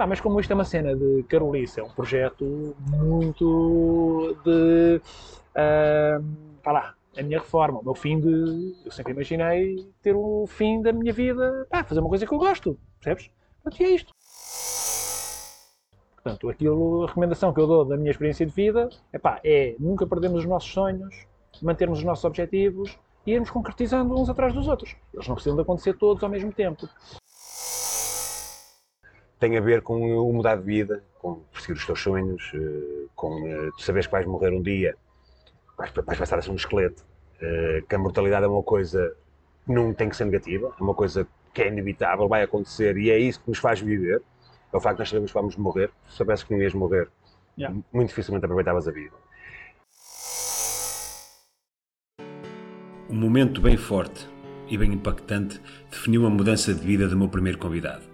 Pá, mas como isto é uma cena de Carolice, é um projeto muito de. Uh, pá lá, a minha reforma, o meu fim de. Eu sempre imaginei ter o fim da minha vida, pá, fazer uma coisa que eu gosto, percebes? Portanto, e é isto. Portanto, aquilo, a recomendação que eu dou da minha experiência de vida é pá, é nunca perdermos os nossos sonhos, mantermos os nossos objetivos e irmos concretizando uns atrás dos outros. Eles não precisam de acontecer todos ao mesmo tempo tem a ver com o mudar de vida, com perseguir os teus sonhos, eh, com eh, tu saberes que vais morrer um dia, vais, vais passar a ser um esqueleto, eh, que a mortalidade é uma coisa que não tem que ser negativa, é uma coisa que é inevitável, vai acontecer e é isso que nos faz viver. É o facto de nós sabemos que vamos morrer. Se soubesse que não ias morrer, yeah. muito dificilmente aproveitavas a vida. Um momento bem forte e bem impactante definiu a mudança de vida do meu primeiro convidado.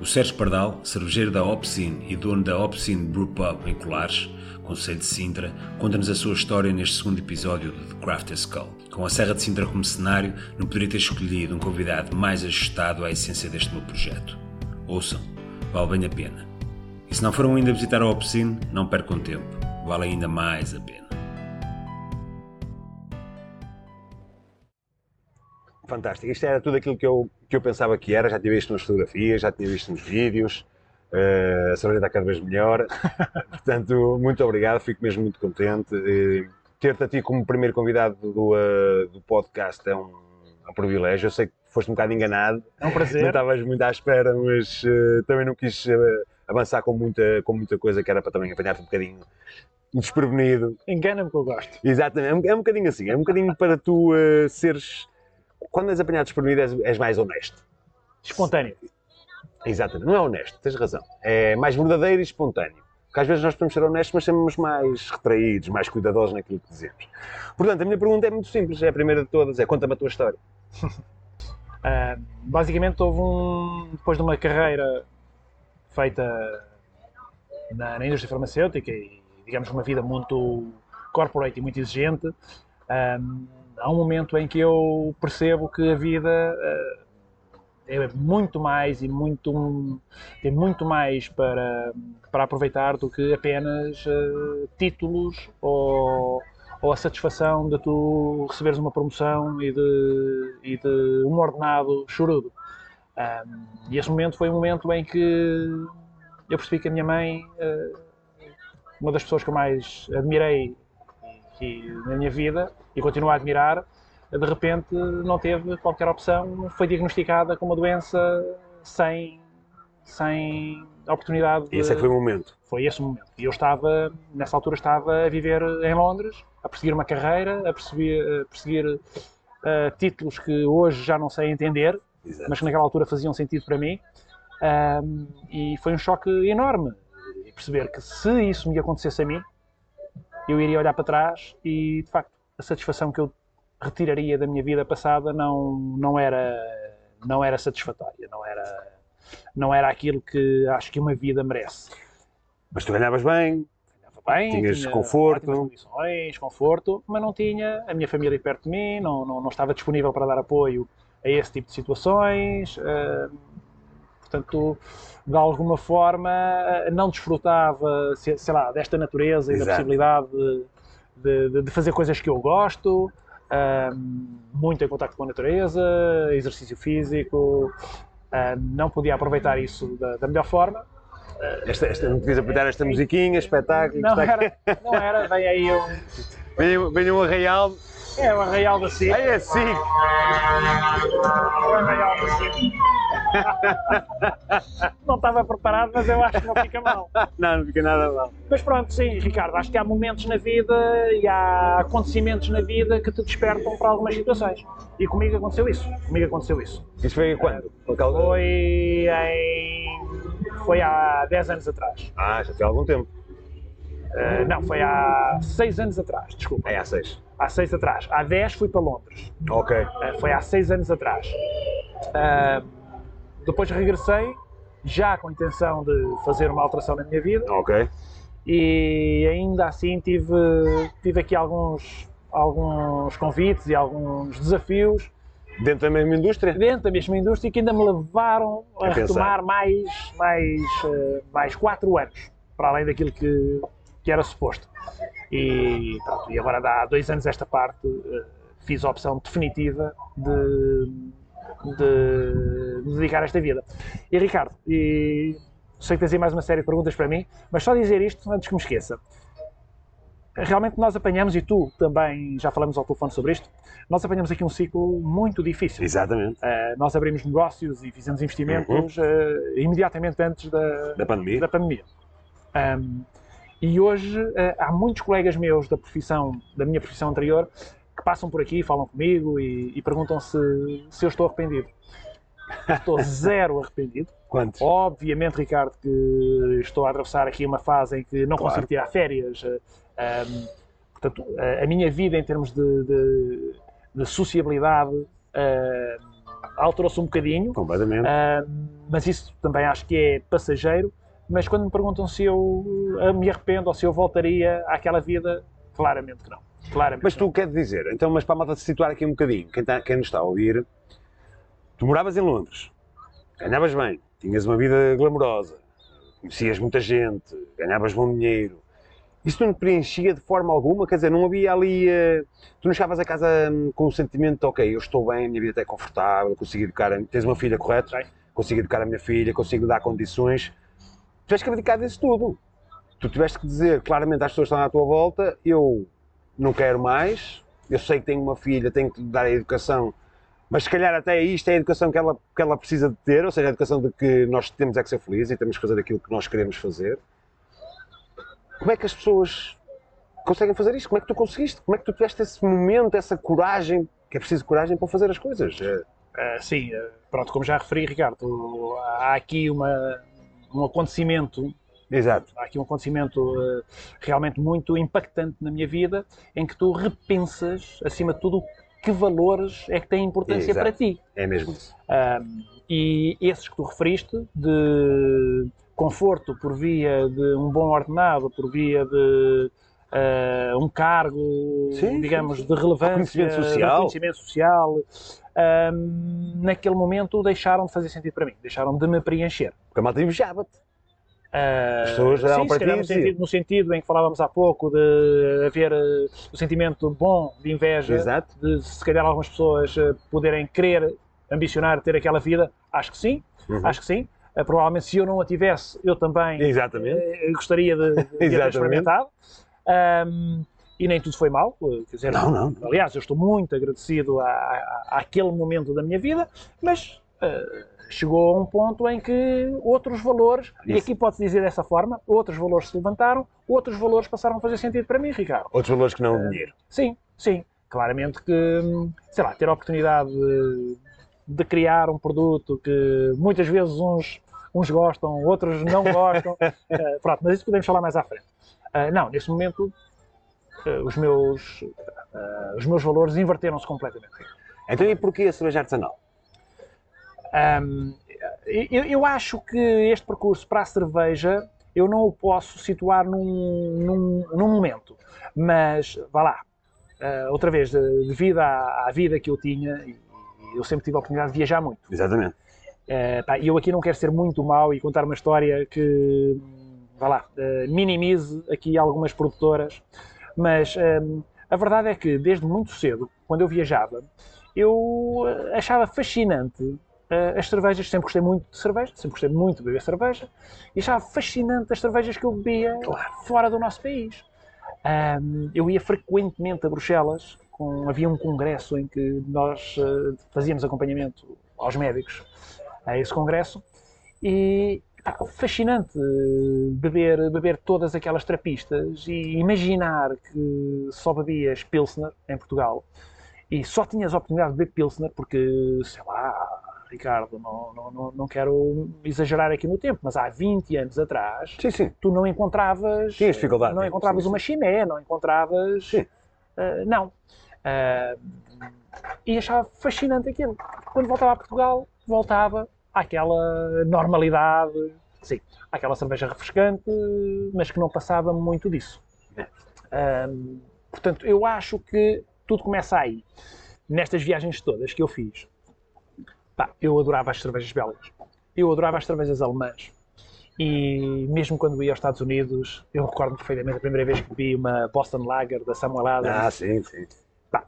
O Sérgio Pardal, cervejeiro da Opsin e dono da Opsin Brew Pub em Colares, Conselho de Sintra, conta-nos a sua história neste segundo episódio de The Crafter's Skull. Com a Serra de Sintra como cenário, não poderia ter escolhido um convidado mais ajustado à essência deste meu projeto. Ouçam, vale bem a pena. E se não foram ainda visitar a Opsin, não percam tempo, vale ainda mais a pena. Fantástico. Isto era tudo aquilo que eu, que eu pensava que era. Já tinha visto nas fotografias, já tinha visto nos vídeos. Uh, a cerveja está cada vez melhor. Portanto, muito obrigado. Fico mesmo muito contente. Uh, Ter-te a ti como primeiro convidado do, uh, do podcast é um, é um, privilégio. Eu sei que foste um bocado enganado. É um prazer. Não estavas muito à espera, mas também não quis avançar com muita, com muita coisa que era para também apanhar-te um bocadinho desprevenido. Engana-me que eu gosto. Exatamente. É um, é um bocadinho assim. É um bocadinho para tu seres quando és apanhado desprevenido, és, és mais honesto. Espontâneo. Exatamente. Não é honesto, tens razão. É mais verdadeiro e espontâneo. Porque às vezes nós podemos ser honestos, mas somos mais retraídos, mais cuidadosos naquilo que dizemos. Portanto, a minha pergunta é muito simples, é a primeira de todas, é conta-me a tua história. uh, basicamente houve um... depois de uma carreira feita na, na, indústria farmacêutica e, digamos, uma vida muito corporate e muito exigente, um, ah, há um momento em que eu percebo que a vida uh, é muito mais e muito tem muito mais para para aproveitar do que apenas uh, títulos ou, ou a satisfação de tu receberes uma promoção e de, e de um ordenado chorudo. Um, e esse momento foi um momento em que eu percebi que a minha mãe, uh, uma das pessoas que eu mais admirei na minha vida e continuo a admirar, de repente não teve qualquer opção, foi diagnosticada com uma doença sem, sem oportunidade. E esse é que foi o momento? Foi esse o momento. E eu estava, nessa altura, estava a viver em Londres, a perseguir uma carreira, a perseguir, a perseguir uh, títulos que hoje já não sei entender, Exato. mas que naquela altura faziam sentido para mim. Um, e foi um choque enorme perceber que se isso me acontecesse a mim, eu iria olhar para trás e, de facto, a satisfação que eu retiraria da minha vida passada não, não, era, não era satisfatória, não era, não era aquilo que acho que uma vida merece. Mas tu ganhavas bem, ganhava bem, tinhas tinha conforto. condições, conforto, mas não tinha a minha família perto de mim, não, não, não estava disponível para dar apoio a esse tipo de situações. Uh, portanto, de alguma forma, não desfrutava, sei lá, desta natureza Exato. e da possibilidade de, de, de, fazer coisas que eu gosto, muito em contato com a natureza, exercício físico, não podia aproveitar isso da, da melhor forma. Esta, esta, não podias aproveitar esta musiquinha, espetáculo? Não, era, não era, vem aí um... Vem, vem um arraial é o Arraial da SIC. É. É o Arraial da SIC. não estava preparado, mas eu acho que não fica mal. Não, não fica nada mal. Mas pronto, sim, Ricardo, acho que há momentos na vida e há acontecimentos na vida que te despertam para algumas situações. E comigo aconteceu isso. Comigo aconteceu isso. Isso foi quando? Foi em. Foi há 10 anos atrás. Ah, já tem algum tempo. Uh, não, foi há 6 anos atrás, desculpa. É há 6 há seis atrás. Há dez fui para Londres. Ok. Uh, foi há seis anos atrás. Uh, depois regressei, já com a intenção de fazer uma alteração na minha vida. Ok. E ainda assim tive, tive aqui alguns, alguns convites e alguns desafios Dentro da mesma indústria? dentro da mesma indústria que ainda me levaram a, A retomar mais, mais, eh, mais 4 anos, para além daquilo que, que era suposto. E, pronto, e agora há dois anos esta parte eh, fiz a opção definitiva de, de me dedicar a esta vida. E Ricardo, e sei que tens aí mais uma série de perguntas para mim, mas só dizer isto antes que me esqueça. Realmente nós apanhamos, e tu também já falamos ao telefone sobre isto, nós apanhamos aqui um ciclo muito difícil. Exatamente. Uh, nós abrimos negócios e fizemos investimentos uh, imediatamente antes da, Da pandemia. da pandemia. Um, e hoje uh, há muitos colegas meus da profissão, da minha profissão anterior, passam por aqui, falam comigo e, e perguntam se, se eu estou arrependido. Estou zero arrependido. Quantos? Obviamente, Ricardo, que estou a atravessar aqui uma fase em que não Claro. consigo tirar férias. eh, ehm, portanto, a, a minha vida em termos de, de, de sociabilidade eh, alterou-se um bocadinho, Completamente. eh, mas isso também acho que é passageiro. Mas quando me perguntam se eu eh, me arrependo ou se eu voltaria àquela vida, claramente que não. Claramente Mas tu queres dizer, então, mas para a malta se situar aqui um bocadinho, quem, tá- quem nos está a ouvir, tu moravas em Londres, ganhavas bem, tinhas uma vida glamourosa, conhecias muita gente, ganhavas bom dinheiro. Isso não preenchia de forma alguma? Quer dizer, não havia ali. eh, tu não chegavas a casa hum, com o sentimento de, ok, eu estou bem, a minha vida está confortável, consigo educar. A... Tens uma filha, correto? Tenho. Consigo educar a minha filha, consigo dar condições. Tiveste que abdicar disso tudo. Tu tiveste que dizer claramente às pessoas que estão à tua volta: eu não quero mais, eu sei que tenho uma filha, tenho que dar a educação, mas se calhar até isto é a educação que ela, que ela precisa de ter, ou seja, a educação de que nós temos é que ser felizes e temos que fazer aquilo que nós queremos fazer. Como é que as pessoas conseguem fazer isto? Como é que tu conseguiste? Como é que tu tiveste esse momento, essa coragem, que é preciso coragem para fazer as coisas? Uh, sim, uh, pronto, como já referi, Ricardo, há aqui uma, um acontecimento, Exato. há aqui um acontecimento uh, realmente muito impactante na minha vida, em que tu repensas, acima de tudo, que valores é que têm importância Exato. para ti. É mesmo isso. Um, e esses que tu referiste, de conforto por via de um bom ordenado, por via de uh, um cargo, Sim, digamos, sim, sim. de relevância, Reconhecimento de social. reconhecimento social, um, naquele momento deixaram de fazer sentido para mim, deixaram de me preencher. Porque a malta invejava-te. As pessoas olhavam sim, para ti sentido, no sentido em que falávamos há pouco de haver uh, o sentimento bom de inveja, Exato. de se calhar algumas pessoas uh, poderem querer ambicionar ter aquela vida, acho que sim, Uhum. acho que sim. Uh, provavelmente se eu não a tivesse, eu também gostaria de, de ter experimentado. Um, e nem tudo foi mal, quer dizer, Não, não. aliás, eu estou muito agradecido à, à, àquele momento da minha vida, mas chegou a um ponto em que outros valores, e Isso. aqui pode-se dizer dessa forma, outros valores se levantaram, outros valores passaram a fazer sentido para mim, Ricardo. Outros valores que não o dinheiro. Sim, sim. Claramente que, hum, sei lá, ter a oportunidade de, de criar um produto que muitas vezes uns, uns gostam, outros não gostam. Eh, pronto, mas isso podemos falar mais à frente. Eh, não, neste momento eh, os, meus, os meus valores inverteram-se completamente. Então e porquê a cerveja artesanal? Hum, eu, eu acho que este percurso para a cerveja eu não o posso situar num, num, num momento, mas vá lá. Uh, outra vez, de- devido à, à vida que eu tinha, eu sempre tive a oportunidade de viajar muito. Exatamente. Uh, pá, eu aqui não quero ser muito mau e contar uma história que, vá lá, uh, minimize aqui algumas produtoras, mas um, a verdade é que desde muito cedo, quando eu viajava, eu achava fascinante uh, as cervejas, sempre gostei muito de cerveja, sempre gostei muito de beber cerveja, e achava fascinante as cervejas que eu bebia fora do nosso país. Um, eu ia frequentemente a Bruxelas, com- havia um congresso em que nós uh, fazíamos acompanhamento aos médicos a esse congresso e pá, fascinante beber, beber todas aquelas trapistas e imaginar que só bebias Pilsner em Portugal e só tinhas a oportunidade de beber Pilsner porque, sei lá, Ricardo, não, não, não, não quero exagerar aqui no tempo, mas há 20 anos atrás Sim, sim. tu não encontravas Tinhas dificuldade, não encontravas sim, uma chimé, não encontravas Sim. ah, não Ah, e achava fascinante aquilo quando voltava a Portugal voltava àquela normalidade sim, àquela cerveja refrescante mas que não passava muito disso. Ah, portanto eu acho que tudo começa aí nestas viagens todas que eu fiz, pá, eu adorava as cervejas belgas. Eu adorava as cervejas alemãs. E mesmo quando ia aos Estados Unidos, eu recordo perfeitamente a primeira vez que bebi uma Boston Lager da Samuel Adams. Ah, sim, sim. Pá,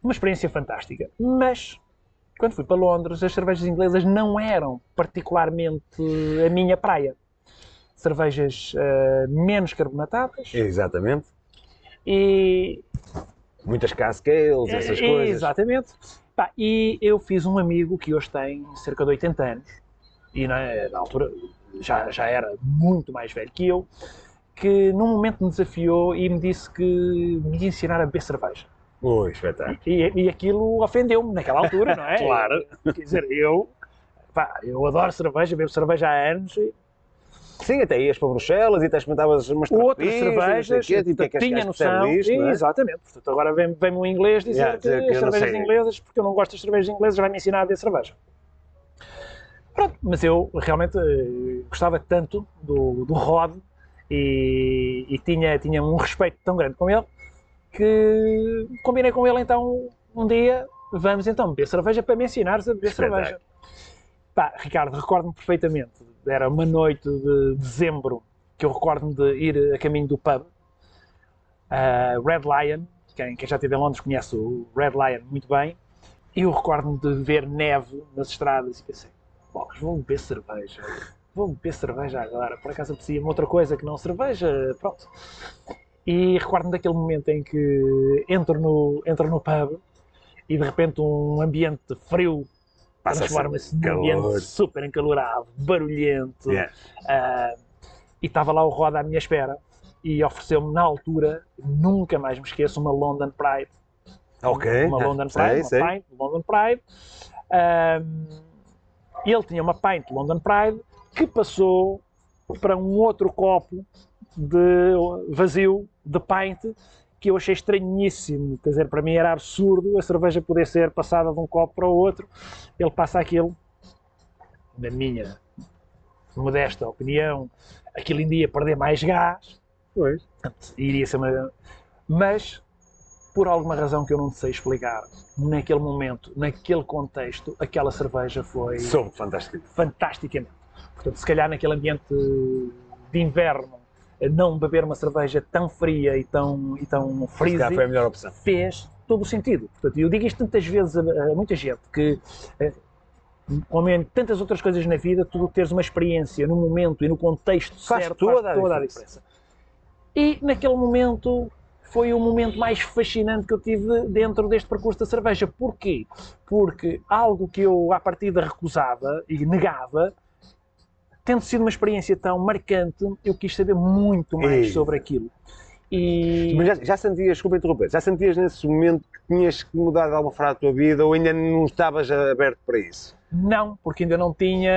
uma experiência fantástica. Mas, quando fui para Londres, as cervejas inglesas não eram particularmente a minha praia. Cervejas eh, menos carbonatadas Exatamente. e, Muitas cascales, essas coisas. Exatamente. Pá, e eu fiz um amigo que hoje tem cerca de 80 anos, e na, na altura já, já era muito mais velho que eu, que num momento me desafiou e me disse que me ia ensinar a beber cerveja. Ui, espetáculo. E, e aquilo ofendeu-me naquela altura, não é? Claro. Quer dizer, eu, pá, eu adoro cerveja, bebo cerveja há anos, e Sim, até ias para Bruxelas e até experimentavas umas outras cervejas, quê, tipo, que é tinha noção, disto, é? exatamente, portanto agora vem- vem-me um inglês dizer Yeah, que dizer que as cervejas inglesas, porque eu não gosto das cervejas inglesas, vai-me ensinar a beber cerveja. Pronto, mas eu realmente eh, gostava tanto do, do Rod e, e tinha, tinha um respeito tão grande com ele que combinei com ele então um dia, vamos então beber cerveja para me ensinares a beber cerveja. Pá, Ricardo, recordo-me perfeitamente, era uma noite de dezembro que eu recordo-me de ir a caminho do pub, a Red Lion, quem, quem já esteve em Londres conhece o Red Lion muito bem, e eu recordo-me de ver neve nas estradas e pensei, bolas, vou beber cerveja, vou beber cerveja agora, por acaso aprecia-me outra coisa que não cerveja, pronto. E recordo-me daquele momento em que entro no, entro no pub e de repente um ambiente frio transforma-se num ambiente super encalorado, barulhento, Yeah. ah, e estava lá o Roda à minha espera e ofereceu-me na altura, nunca mais me esqueço, uma London Pride. Ok. Uma London sei, Pride, uma sei. pint London Pride. Ahm, ele tinha uma pint London Pride que passou para um outro copo de vazio de pint que eu achei estranhíssimo. Quer dizer, para mim era absurdo a cerveja poder ser passada de um copo para o outro. Ele passa aquilo, na minha modesta opinião, aquilo ainda ia perder mais gás. Pois. Iria ser uma... Mas, por alguma razão que eu não sei explicar, naquele momento, naquele contexto, aquela cerveja foi Soube fantástico. fantasticamente. Portanto, se calhar naquele ambiente de inverno, não beber uma cerveja tão fria e tão, e tão calhar foi a melhor opção. fez todo o sentido. Portanto, eu digo isto tantas vezes a, a muita gente que, eh, como em tantas outras coisas na vida, tu teres uma experiência no momento e no contexto Faz certo toda a faz toda a diferença. diferença. E naquele momento foi o momento mais fascinante que eu tive dentro deste percurso da cerveja. Porquê? Porque algo que eu à partida recusava e negava, tendo sido uma experiência tão marcante, eu quis saber muito mais Ei. sobre aquilo. E Mas já, já sentias, desculpa interromper, já sentias nesse momento que tinhas que mudar de alguma forma a tua vida ou ainda não estavas aberto para isso? Não, porque ainda não tinha.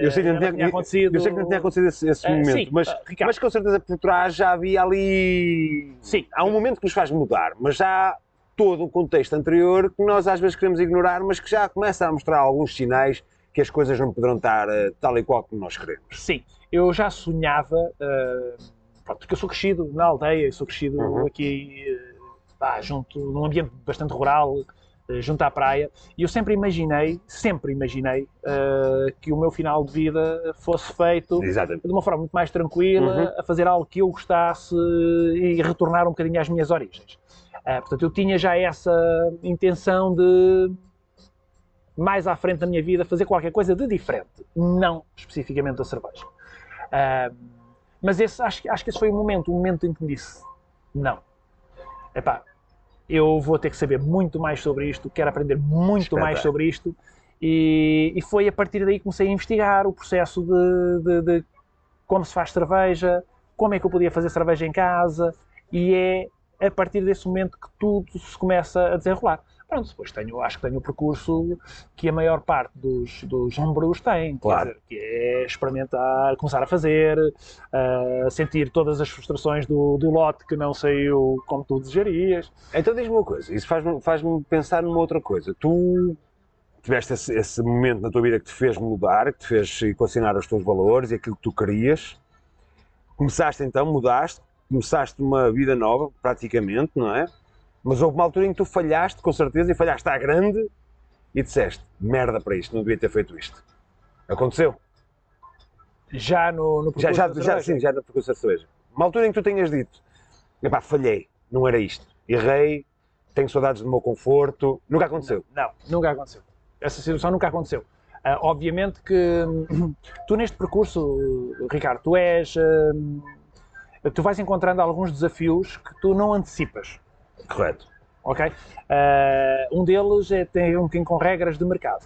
Eu sei que não ainda tinha, acontecido. eu sei que não tinha acontecido esse, esse Ah, momento, sim, mas, Ricardo. mas com certeza por trás já havia ali. Sim. Há um momento que nos faz mudar, mas já há todo um contexto anterior que nós às vezes queremos ignorar, mas que já começa a mostrar alguns sinais que as coisas não poderão estar eh, tal e qual como nós queremos. Sim, eu já sonhava. ah, pronto, porque eu sou crescido na aldeia, eu sou crescido Uhum. aqui pá, junto, num ambiente bastante rural, junto à praia, e eu sempre imaginei, sempre imaginei ah, que o meu final de vida fosse feito Exatamente. de uma forma muito mais tranquila, Uhum. a fazer algo que eu gostasse e retornar um bocadinho às minhas origens. Ah, portanto, eu tinha já essa intenção de, mais à frente da minha vida, fazer qualquer coisa de diferente, não especificamente da cerveja. Ah, mas esse, acho, que- acho que esse foi o momento, o momento em que me disse: não. Epá, eu vou ter que saber muito mais sobre isto, quero aprender muito mais sobre isto. E, e foi a partir daí que comecei a investigar o processo de, de- de como se faz cerveja, como é que eu podia fazer cerveja em casa, e é a partir desse momento que tudo se começa a desenrolar. Pronto, depois tenho, acho que tenho o percurso que a maior parte dos, dos homebrews tem, Claro. dizer, que é experimentar, começar a fazer, a sentir todas as frustrações do, do lote que não saiu como tu desejarias. Então diz-me uma coisa, isso faz-me faz-me pensar numa outra coisa. Tu tiveste esse, esse momento na tua vida que te fez mudar, que te fez equacionar os teus valores e aquilo que tu querias. Começaste então, mudaste, começaste uma vida nova, praticamente, não é? Mas houve uma altura em que tu falhaste, com certeza, e falhaste à grande e disseste: merda para isto, não devia ter feito isto. Aconteceu? Já no, no Já, já, percurso da já, sim, já na percurso da cerveja. Uma altura em que tu tenhas dito: epá, falhei, não era isto. Errei, tenho saudades do meu conforto. Nunca aconteceu. Não, nunca aconteceu. Essa situação nunca aconteceu. Ah, obviamente que tu neste percurso, Ricardo, tu és. hum, tu vais encontrando alguns desafios que tu não antecipas, Correto. ok? Ah, um deles é tem um bocadinho com regras de mercado.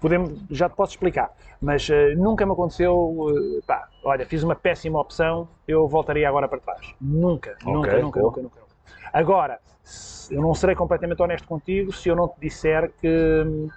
Podemos, já te posso explicar, mas ah, nunca me aconteceu, ah, pá, olha, fiz uma péssima opção, eu voltaria agora para trás. Nunca, nunca, Ok, nunca, boa. nunca, nunca, nunca. Agora, se- eu não serei completamente honesto contigo se eu não te disser que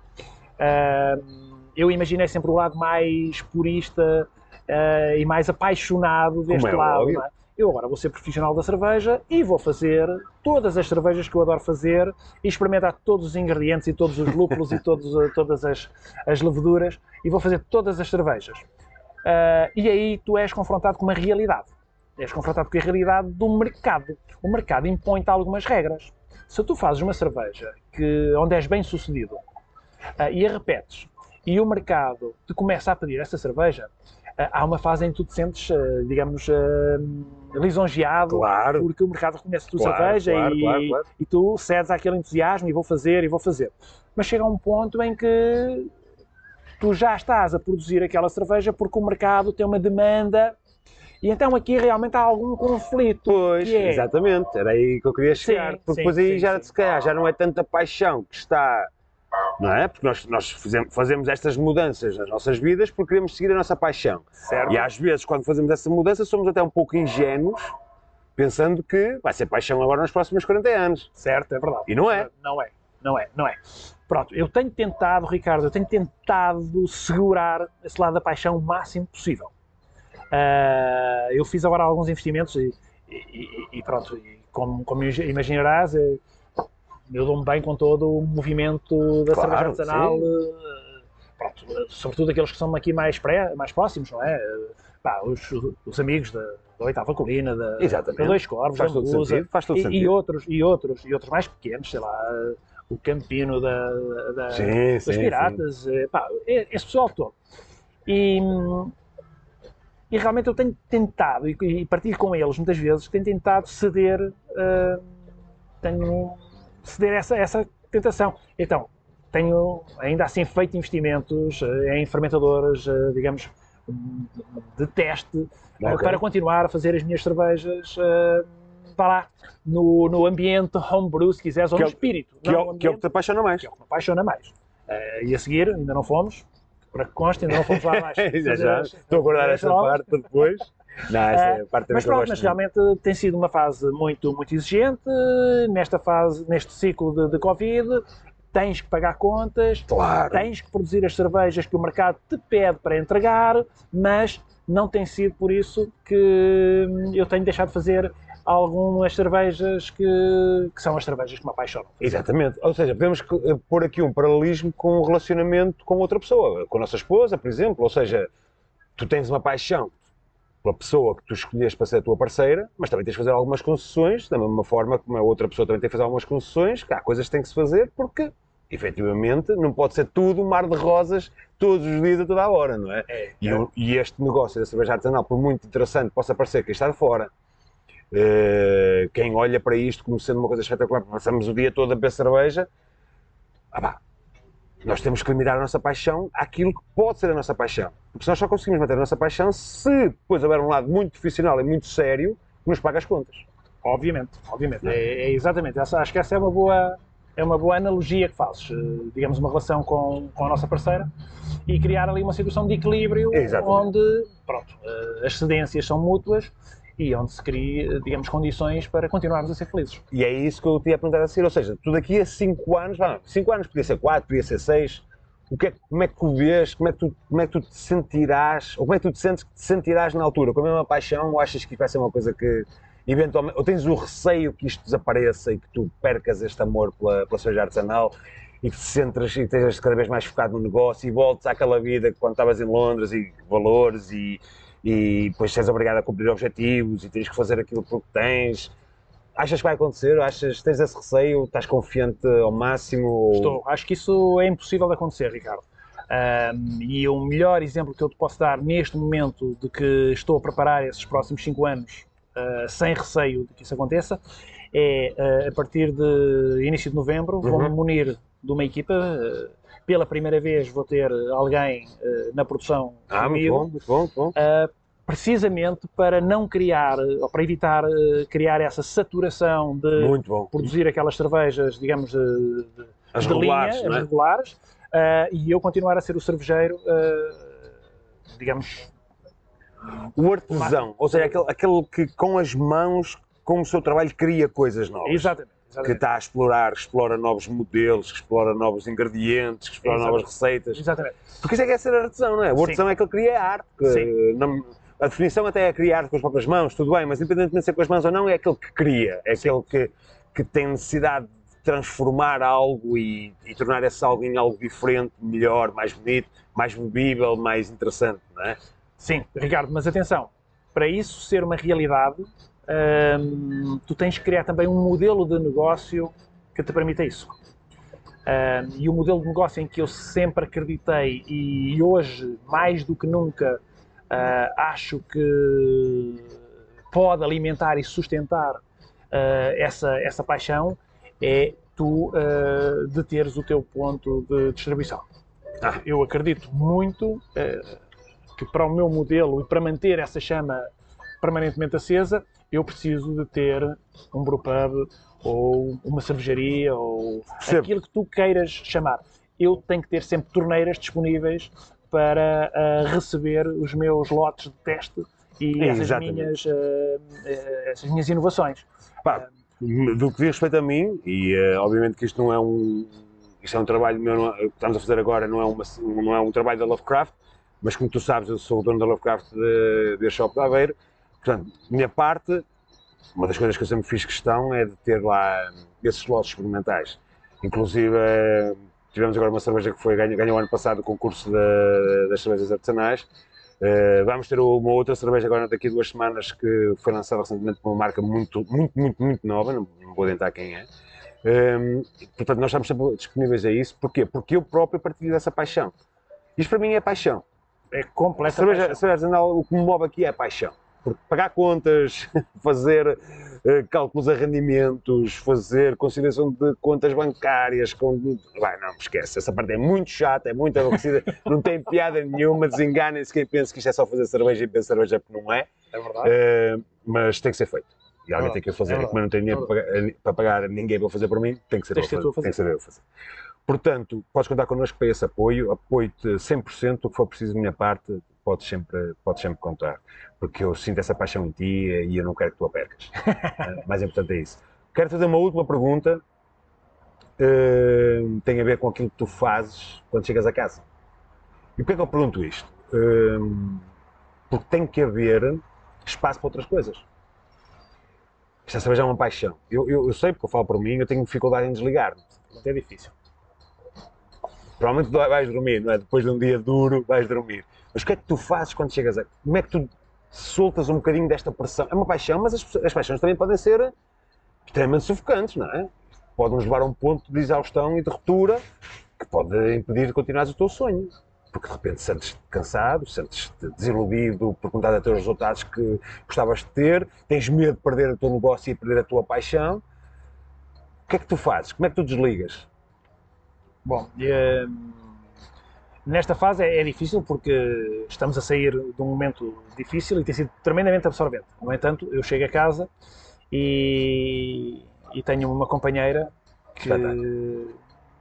eu imaginei sempre o lado mais purista ah, e mais apaixonado deste é lado. é? Eu agora vou ser profissional da cerveja e vou fazer todas as cervejas que eu adoro fazer e experimentar todos os ingredientes e todos os lúpulos e todos, eh, todas as, as leveduras e vou fazer todas as cervejas. Ah, e aí tu és confrontado com uma realidade. És confrontado com a realidade do mercado. O mercado impõe-te algumas regras. Se tu fazes uma cerveja que, onde és bem sucedido ah, e a repetes e o mercado te começa a pedir essa cerveja, ah, há uma fase em que tu te sentes, digamos, lisonjeado Claro. porque o mercado reconhece a tua Claro, cerveja claro, e, claro, e tu cedes àquele entusiasmo e vou fazer e vou fazer. Mas chega a um ponto em que tu já estás a produzir aquela cerveja porque o mercado tem uma demanda e então aqui realmente há algum conflito. Pois, é, exatamente, era aí que eu queria chegar. Sim, porque sim, depois aí sim, já, se calhar, já não é tanta paixão que está. Não é? Porque nós, nós fazemos, fazemos estas mudanças nas nossas vidas porque queremos seguir a nossa paixão. Certo. E às vezes, quando fazemos essa mudança, somos até um pouco ingênuos, pensando que vai ser paixão agora nos próximos 40 anos. Certo, é verdade. E não é. Não é, não é, não é. Pronto, eu tenho tentado, Ricardo, eu tenho tentado segurar esse lado da paixão o máximo possível. Ah, eu fiz agora alguns investimentos e, e- e pronto, e como, como imaginarás, eh, eu dou-me bem com todo o movimento da Claro, cerveja artesanal, sim. eh, pronto, sobretudo aqueles que são aqui mais, pré, mais próximos, não é? Eh, pá, os, os amigos da, da Oitava Colina, da, Exatamente. da Dois Corvos, Faz da sentido, e, e outros, e outros, e outros mais pequenos, sei lá, eh, o Campino da, da, Sim, dos sim, Piratas, eh, pá, esse pessoal todo. E, e realmente eu tenho tentado, e, e partilho com eles muitas vezes, tenho tentado ceder, eh, tenho ceder essa, essa tentação. Então, tenho ainda assim feito investimentos eh, em fermentadoras, eh, digamos, de teste, eh, Ok. para continuar a fazer as minhas cervejas vá lá, no, no ambiente homebrew, se quiseres, ou no é espírito. Que, é, não o- no que é o que ambiente, te apaixona mais. que é o que me apaixona mais. E a seguir, ainda não fomos, para que conste, ainda não fomos lá mais. já, já. Estou a guardar essa provas. parte para depois. Não, é parte também Mas pronto, mas realmente tem sido uma fase muito, muito exigente. Nesta fase, neste ciclo de, de Covid, tens que pagar contas, Claro. tens que produzir as cervejas que o mercado te pede para entregar, mas não tem sido por isso que eu tenho deixado de fazer algumas cervejas que, que são as cervejas que me apaixonam. Exatamente. Ou seja, podemos eh, pôr aqui um paralelismo com o relacionamento com outra pessoa, com a nossa esposa, por exemplo. Ou seja, tu tens uma paixão pela pessoa que tu escolheste para ser a tua parceira, mas também tens de fazer algumas concessões, da mesma forma como a outra pessoa também tem que fazer algumas concessões, que há coisas que têm que se fazer porque, efetivamente, não pode ser tudo um mar de rosas todos os dias a toda a hora, não é? É, E, o- e este negócio da cerveja artesanal, por muito interessante que possa parecer quem está de fora, eh, quem olha para isto como sendo uma coisa espetacular, passamos o dia todo a beber cerveja, ah pá, nós temos que limitar a nossa paixão àquilo que pode ser a nossa paixão. Porque nós só conseguimos manter a nossa paixão se depois houver um lado muito profissional e muito sério que nos paga as contas. Obviamente, obviamente. É, é exatamente. Essa, acho que essa é uma boa, é uma boa analogia que fazes. Eh, Digamos, uma relação com, com a nossa parceira e criar ali uma situação de equilíbrio Exatamente. onde pronto, eh, as cedências são mútuas e onde se cria, eh, digamos, condições para continuarmos a ser felizes. E é isso que eu te ia perguntar a seguir. Ou seja, tu daqui a 5 anos, vá, 5 anos podia ser 4, podia ser 6, o que é, como é que tu vês, como é que tu, como é que tu te sentirás, ou como é que tu te sentes que te sentirás na altura? Com a mesma paixão ou achas que vai ser uma coisa que eventualmente, ou tens o receio que isto desapareça e que tu percas este amor pela, pela cerveja artesanal e que te centres e estejas cada vez mais focado no negócio e voltes àquela vida que quando estavas em Londres e valores e, e depois és obrigado a cumprir objetivos e tens que fazer aquilo que tens. Achas que vai acontecer? Achas tens esse receio? Estás confiante ao máximo? Estou. Acho que isso é impossível de acontecer, Ricardo. Um, e o melhor exemplo que eu te posso dar neste momento de que estou a preparar esses próximos 5 anos uh, sem receio de que isso aconteça é uh, a partir de início de novembro uhum. vou-me munir de uma equipa. Uh, pela primeira vez vou ter alguém na produção ah, comigo. Muito bom, muito bom, muito bom precisamente para não criar, ou para evitar criar essa saturação de produzir aquelas cervejas, digamos, de, de, as de regulares, linha, é? as regulares, e eu continuar a ser o cervejeiro, digamos. O artesão, ou seja, aquele, aquele que com as mãos, com o seu trabalho, cria coisas novas. Exatamente. Exatamente. que está a explorar, explora novos modelos, que explora novos ingredientes, que explora Exatamente. novas receitas. Exatamente. Porque isso é que é ser artesão, não é? O artesão Sim. é que ele cria arte. Que, não, a definição até é criar com as próprias mãos, tudo bem, mas independentemente de ser com as mãos ou não, é aquele que cria, é Sim. aquele que, que tem necessidade transformar algo e, e, tornar esse algo em algo diferente, melhor, mais bonito, mais bebível, mais interessante, não é? Sim, Ricardo, mas atenção, para isso ser uma realidade, hum, tu tens que criar também um modelo de negócio que te permita isso. Hum, e o modelo de negócio em que eu sempre acreditei e hoje, mais do que nunca, uh, acho que pode alimentar e sustentar uh, essa, essa paixão, é tu uh, de teres o teu ponto de distribuição. Ah. Eu acredito muito que para o meu modelo e para manter essa chama permanentemente acesa, eu preciso de ter um brewpub ou uma cervejaria ou aquilo que tu queiras chamar. Eu tenho que ter sempre torneiras disponíveis para uh, receber os meus lotes de teste e essas minhas, uh, essas minhas inovações. Pá, do que diz respeito a mim, e obviamente que isto não é um. Isto é um trabalho meu, o que estamos a fazer agora não é, uma, não é um trabalho da Lovecraft, mas como tu sabes, eu sou o dono da Lovecraft de, de Shop de Aveiro. Portanto, minha parte, uma das coisas que eu sempre fiz questão é de ter lá esses lotes experimentais. Inclusive, uh, tivemos agora uma cerveja que foi ganhou, ganhou ano passado o concurso das cervejas artesanais Uh, vamos ter uma outra cerveja agora daqui a duas semanas que foi lançada recentemente por uma marca muito, muito, muito, muito nova, não, não vou adiantar quem é. Ehm, portanto, nós estamos sempre disponíveis a isso. Porquê? Porque eu próprio partilho dessa paixão. Isto para mim é paixão. É completa cerveja, paixão. cerveja artesanal, o que me move aqui é a paixão. Porque pagar contas, fazer uh, cálculos a rendimentos, fazer conciliação de contas bancárias, com... Vai, não, esquece, essa parte é muito chata, é muito aborrecida, não tem piada nenhuma, desenganem-se quem pensa que isto é só fazer cerveja e beber cerveja porque não é. É verdade. Uh, mas tem que ser feito. E alguém é tem que fazer, é como eu não tenho dinheiro é para, pagar, para pagar ninguém para fazer por mim, tem que ser eu fazer. Tem que ser eu fazer. Portanto, podes contar connosco para esse apoio, apoio-te 100%, o que for preciso da minha parte, podes sempre, podes sempre contar, porque eu sinto essa paixão em ti e eu não quero que tu a percas. uh, mais importante é isso. Quero fazer uma última pergunta, uh, tem a ver com aquilo que tu fazes quando chegas a casa. E porquê é que eu pergunto isto? Uh, porque tem que haver espaço para outras coisas. Esta cerveja é uma paixão. Eu, eu, eu, sei, porque eu falo por mim, eu tenho dificuldade em desligar-me. É difícil. Provavelmente vais dormir, não é? Depois de um dia duro, vais dormir. Mas o que é que tu fazes quando chegas a. Como é que tu soltas um bocadinho desta pressão? É uma paixão, mas as, as paixões também podem ser extremamente sufocantes, não é? Podem-nos levar a um ponto de exaustão e de ruptura que pode impedir de continuares o teu sonho. Porque de repente sentes-te cansado, sentes-te desiludido por contar os resultados que gostavas de ter, tens medo de perder o teu negócio e perder a tua paixão. O que é que tu fazes? Como é que tu desligas? Bom, é, nesta fase é, é, difícil porque estamos a sair de um momento difícil e tem sido tremendamente absorvente. No entanto, eu chego a casa e, e tenho uma companheira que,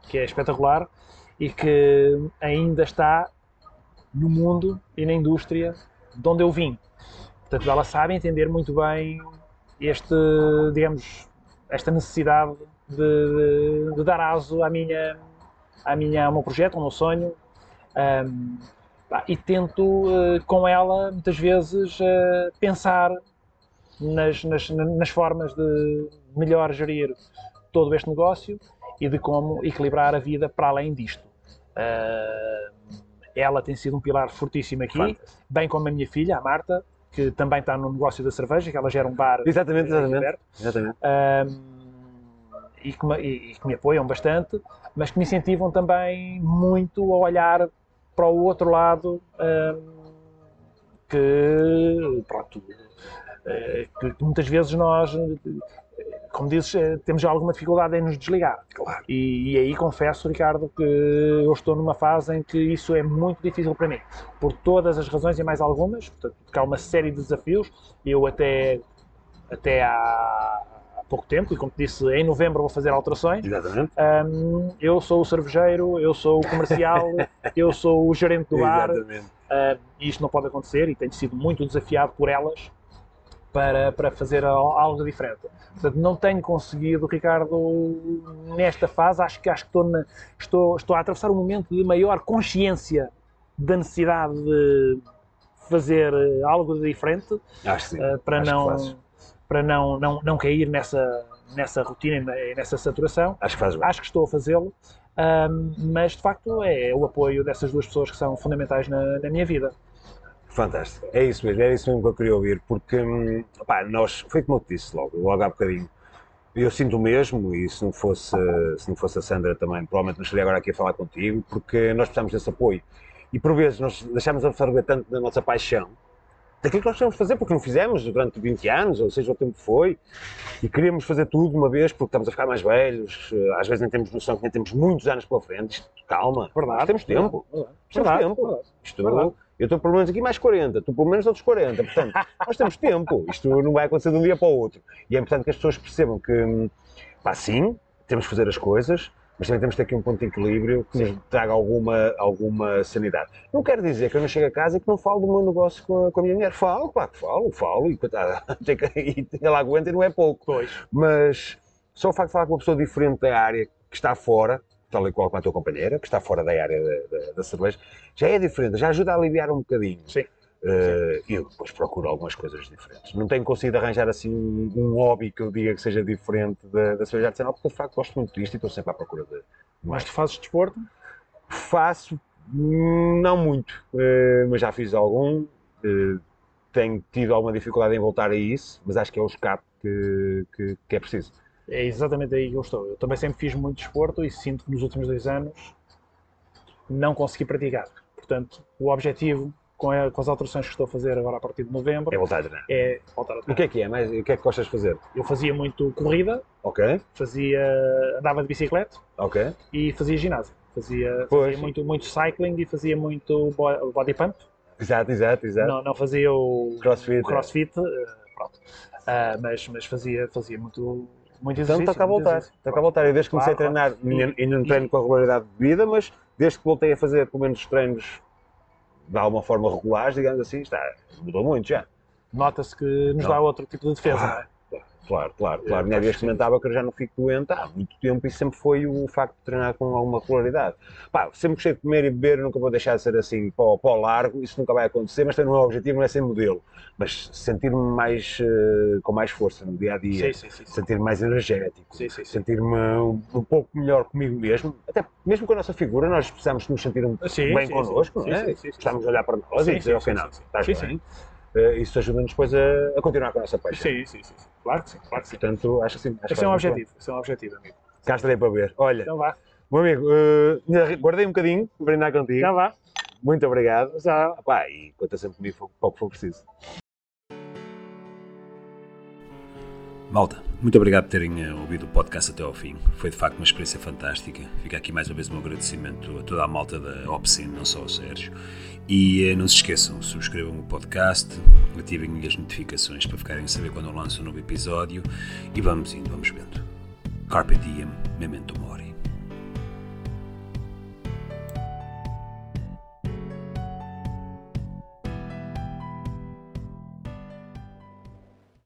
que é espetacular e que ainda está no mundo e na indústria de onde eu vim. Portanto, ela sabe entender muito bem este, digamos, esta necessidade de, de, de dar aso à minha, à minha, ao meu projeto, ao meu sonho. Um, e tento uh, com ela, muitas vezes, uh, pensar nas, nas, nas, formas de melhor gerir todo este negócio e de como equilibrar a vida para além disto. Uh, ela tem sido um pilar fortíssimo aqui, bem como a minha filha, a Marta, que também está no negócio da cerveja, que ela gera um bar Exatamente, exatamente. exatamente. ahm, e, que me, e- que me apoiam bastante, mas que me incentivam também muito a olhar para o outro lado, ahm, que, pronto, eh, que, que muitas vezes nós, como dizes, eh, temos alguma dificuldade em nos desligar. Claro. E, e aí confesso, Ricardo, que eu estou numa fase em que isso é muito difícil para mim, por todas as razões e mais algumas, portanto, porque há uma série de desafios. Eu até, até há pouco tempo, e como te disse, em novembro vou fazer alterações. Exatamente. Hum, eu sou o cervejeiro, eu sou o comercial, eu sou o gerente do bar. Exatamente. Uh, e isto não pode acontecer e tenho sido muito desafiado por elas para, para fazer al- algo diferente. Portanto, não tenho conseguido, Ricardo, nesta fase, acho que, acho que estou, na- estou, estou a atravessar um momento de maior consciência da necessidade de fazer eh, algo de diferente Acho que sim. uh, para, Acho que não, fazes. Para não, não, não cair nessa, nessa rotina e ne- nessa saturação Acho que fazes bem. acho que estou a fazê-lo, ahm, mas de facto é o apoio dessas duas pessoas que são fundamentais na, na minha vida. Fantástico. É isso mesmo, era isso mesmo que eu queria ouvir, porque hum, pá, nós, foi como eu te disse logo, logo há bocadinho, eu sinto o mesmo e se não fosse, se não fosse a Sandra também, provavelmente não estaria agora aqui a falar contigo, porque nós precisamos desse apoio. E por vezes nós deixamos absorver tanto da nossa paixão, daquilo que nós queremos fazer, porque não fizemos durante 20 anos, ou seja, o tempo que foi, e queríamos fazer tudo de uma vez porque estamos a ficar mais velhos, eh, às vezes nem temos noção que nem temos muitos anos pela frente, calma, nós temos tempo. Verdade. Temos Verdade. tempo. Verdade. Isto, Verdade. eu estou pelo menos aqui mais 40, tu pelo menos outros 40. Portanto, nós temos tempo. Isto não vai acontecer de um dia para o outro. E é importante que as pessoas percebam que, hum, pá, sim, temos que fazer as coisas, mas também temos que ter aqui um ponto de equilíbrio que nos traga alguma, alguma sanidade. Não quero dizer que eu não chego a casa e que não falo do meu negócio com a, com a minha mulher. Falo, claro que falo, falo, e, coitada, e ela aguenta e não é pouco. Pois. Mas só o facto de falar com uma pessoa diferente da área, que está fora, tal e qual como a tua companheira, que está fora da área da, da- da cerveja, já é diferente, já ajuda a aliviar um bocadinho. Sim. Eh, eu depois procuro algumas coisas diferentes. Não tenho conseguido arranjar assim um, um hobby que eu diga que seja diferente da, da cerveja artesanal, porque de facto gosto muito disto e estou sempre à procura de Mas tu fazes desporto? Faço, não muito, eh, mas já fiz algum. eh, tenho tido alguma dificuldade em voltar a isso, mas acho que é o escape que, que, que é preciso. É exatamente aí que eu estou. Eu também sempre fiz muito desporto e sinto que nos últimos dois anos não consegui praticar. Portanto, o objetivo com, a- com as alterações que estou a fazer agora a partir de novembro É voltar a treinar. é voltar a O treinar. que é que é? Mas, o que é que gostas de fazer? Eu fazia muito corrida, Ok, fazia, andava de bicicleta ok. e fazia ginásio. Fazia, Pois. fazia muito, muito cycling e fazia muito bo- body pump. Exato, exato, exato. Não, não fazia o Crossfit, o crossfit, eh, pronto. Ah, mas, mas fazia, fazia muito, muito Então exercício. toca a muito voltar. exercício. Toca a voltar. Eu desde que comecei Claro, a treinar, claro. ainda, não E- treino com a regularidade de vida, mas desde que voltei a fazer pelo menos os treinos de alguma forma regulares, digamos assim, está, mudou muito já. Nota-se que nos Não. dá outro tipo de defesa, Claro. Não? Claro, claro, claro. É, Minha vez acho que comentava que eu já não fico doente há muito tempo e sempre foi o facto de treinar com alguma regularidade. Pá, sempre gostei de comer e beber, nunca vou deixar de ser assim para o, para o largo, isso nunca vai acontecer, mas também não o objetivo, não é ser modelo. Mas sentir-me mais, eh, com mais força no dia a dia, sentir-me mais energético, sentir-me um, um pouco melhor comigo mesmo, até mesmo com a nossa figura, nós precisamos nos sentir um Sim, bem sim, connosco, sim. não é? Precisamos olhar para nós e dizer sim, sim. estás bem? Eh, isso ajuda-nos depois a, a continuar com a nossa paixão. Sim, sim, sim, sim. Claro que sim, claro que sim. Portanto, acho que sim. Acho Esse é um objetivo, esse é um objetivo, amigo. Cá estarei para ver. Olha, Então vá, meu amigo, ainda guardei um bocadinho para brindar contigo. já vá. Muito obrigado. Já. Pá, e conta sempre comigo para o que for preciso. Malta, muito obrigado por terem eh, ouvido o podcast até ao fim. Foi de facto uma experiência fantástica. Fica aqui mais uma vez o meu agradecimento a toda a malta da Opsin, não só ao Sérgio. E eh, não se esqueçam, subscrevam o podcast, ativem as notificações para ficarem a saber quando eu lanço um novo episódio. E vamos indo, vamos vendo. Carpe diem, memento mori.